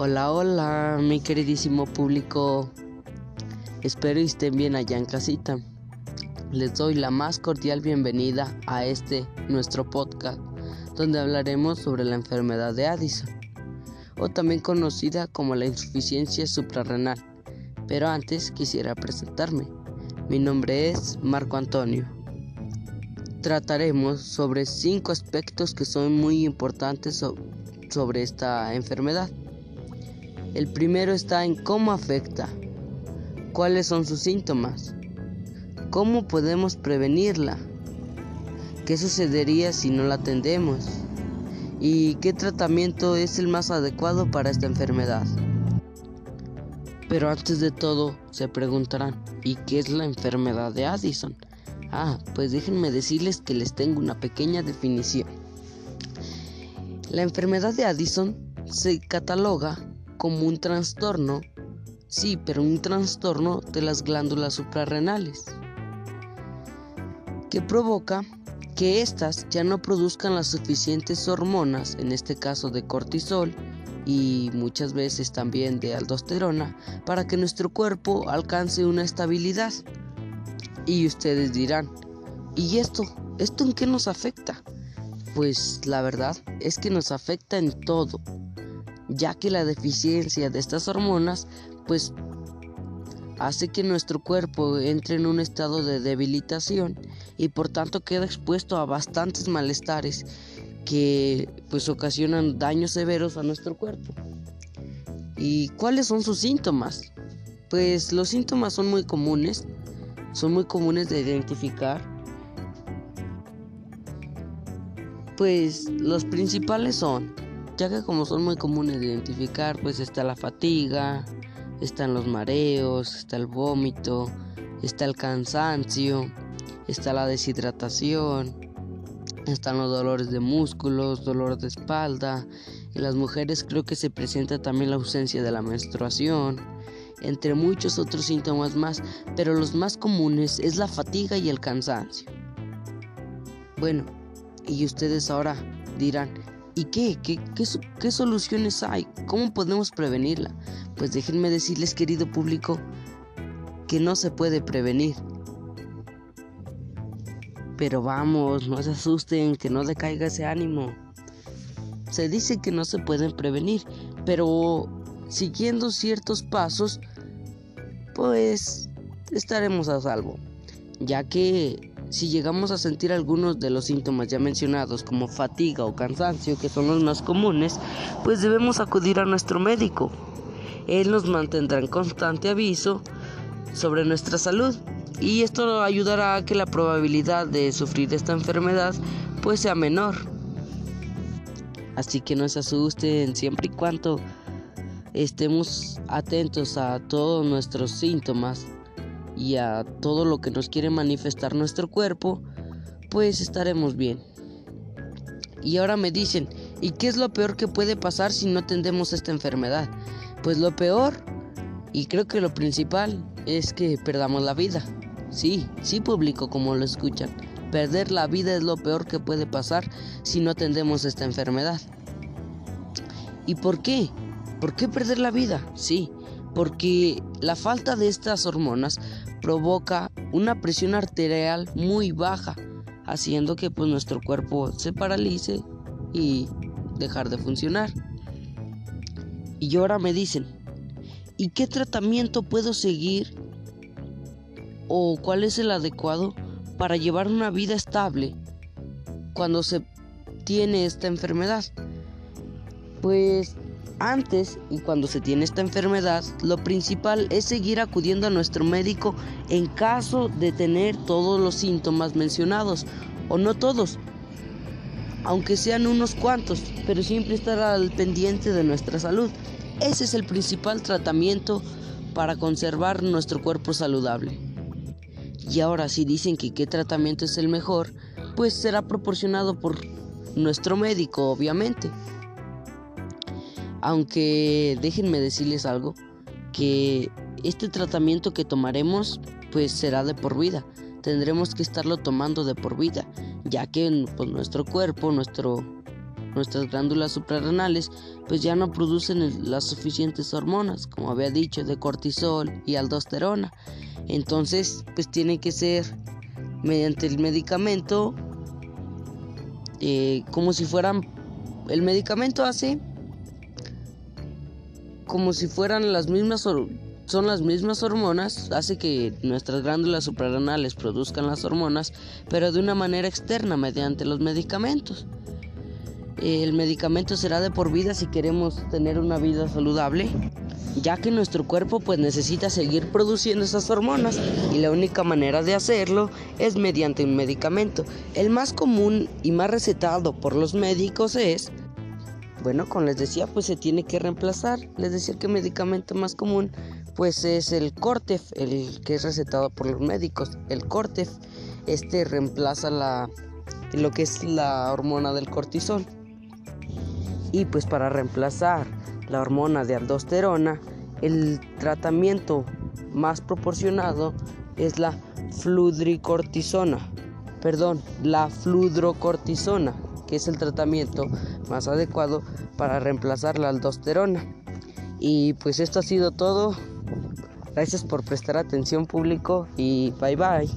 Hola, hola, mi queridísimo público. Espero estén bien allá en casita. Les doy la más cordial bienvenida a este nuestro podcast, donde hablaremos sobre la enfermedad de Addison, o también conocida como la insuficiencia suprarrenal. Pero antes quisiera presentarme. Mi nombre es Marco Antonio. Trataremos sobre cinco aspectos que son muy importantes sobre esta enfermedad. El primero está en cómo afecta, cuáles son sus síntomas, cómo podemos prevenirla, qué sucedería si no la atendemos y qué tratamiento es el más adecuado para esta enfermedad. Pero antes de todo se preguntarán, ¿y qué es la enfermedad de Addison? Ah, pues déjenme decirles que les tengo una pequeña definición. La enfermedad de Addison se cataloga como un trastorno, sí, pero un trastorno de las glándulas suprarrenales, que provoca que éstas ya no produzcan las suficientes hormonas, en este caso de cortisol y muchas veces también de aldosterona, para que nuestro cuerpo alcance una estabilidad. Y ustedes dirán, ¿y esto? ¿Esto en qué nos afecta? Pues la verdad es que nos afecta en todo, ya que la deficiencia de estas hormonas pues hace que nuestro cuerpo entre en un estado de debilitación y por tanto queda expuesto a bastantes malestares que pues ocasionan daños severos a nuestro cuerpo. ¿Y cuáles son sus síntomas? Pues los síntomas son muy comunes, son muy comunes de identificar. Pues los principales son ya que como son muy comunes de identificar, pues está la fatiga, están los mareos, está el vómito, está el cansancio, está la deshidratación, están los dolores de músculos, dolor de espalda. En las mujeres creo que se presenta también la ausencia de la menstruación, entre muchos otros síntomas más, pero los más comunes es la fatiga y el cansancio. Bueno, y ustedes ahora dirán, ¿Y qué? ¿Qué, qué? soluciones hay? ¿Cómo podemos prevenirla? Pues déjenme decirles, querido público, que no se puede prevenir. Pero vamos, no se asusten, que no decaiga ese ánimo. Se dice que no se pueden prevenir, pero siguiendo ciertos pasos, pues estaremos a salvo, ya que si llegamos a sentir algunos de los síntomas ya mencionados como fatiga o cansancio, que son los más comunes, pues debemos acudir a nuestro médico. Él nos mantendrá en constante aviso sobre nuestra salud y esto ayudará a que la probabilidad de sufrir esta enfermedad pues sea menor. Así que no se asusten siempre y cuando estemos atentos a todos nuestros síntomas y a todo lo que nos quiere manifestar nuestro cuerpo, pues estaremos bien. Y ahora me dicen, ¿y qué es lo peor que puede pasar si no atendemos esta enfermedad? Pues lo peor, y creo que lo principal, es que perdamos la vida. Sí, sí público como lo escuchan. Perder la vida es lo peor que puede pasar si no atendemos esta enfermedad. ¿Y por qué? ¿Por qué perder la vida? Sí, porque la falta de estas hormonas provoca una presión arterial muy baja, haciendo que pues, nuestro cuerpo se paralice y dejar de funcionar. Y ahora me dicen, ¿y qué tratamiento puedo seguir? ¿O cuál es el adecuado para llevar una vida estable cuando se tiene esta enfermedad? Pues antes y cuando se tiene esta enfermedad, lo principal es seguir acudiendo a nuestro médico en caso de tener todos los síntomas mencionados, o no todos, aunque sean unos cuantos, pero siempre estar al pendiente de nuestra salud. Ese es el principal tratamiento para conservar nuestro cuerpo saludable. Y ahora si dicen que qué tratamiento es el mejor, pues será proporcionado por nuestro médico, obviamente. Aunque déjenme decirles algo, que este tratamiento que tomaremos pues será de por vida. Tendremos que estarlo tomando de por vida, ya que pues, nuestro cuerpo, nuestro nuestras glándulas suprarrenales pues ya no producen las suficientes hormonas, como había dicho, de cortisol y aldosterona. Entonces, pues tiene que ser mediante el medicamento, eh, como si fueran, el medicamento hace como si fueran las mismas son las mismas hormonas, hace que nuestras glándulas suprarrenales produzcan las hormonas, pero de una manera externa mediante los medicamentos. El medicamento será de por vida si queremos tener una vida saludable, ya que nuestro cuerpo pues necesita seguir produciendo esas hormonas y la única manera de hacerlo es mediante un medicamento. El más común y más recetado por los médicos es bueno, como les decía, pues se tiene que reemplazar. Les decía que el medicamento más común pues es el Cortef, el que es recetado por los médicos. El Cortef, este reemplaza la, lo que es la hormona del cortisol. Y pues para reemplazar la hormona de aldosterona, el tratamiento más proporcionado es la fludricortisona. Perdón, la fludrocortisona, que es el tratamiento más adecuado para reemplazar la aldosterona. Y pues esto ha sido todo. Gracias por prestar atención público y bye bye.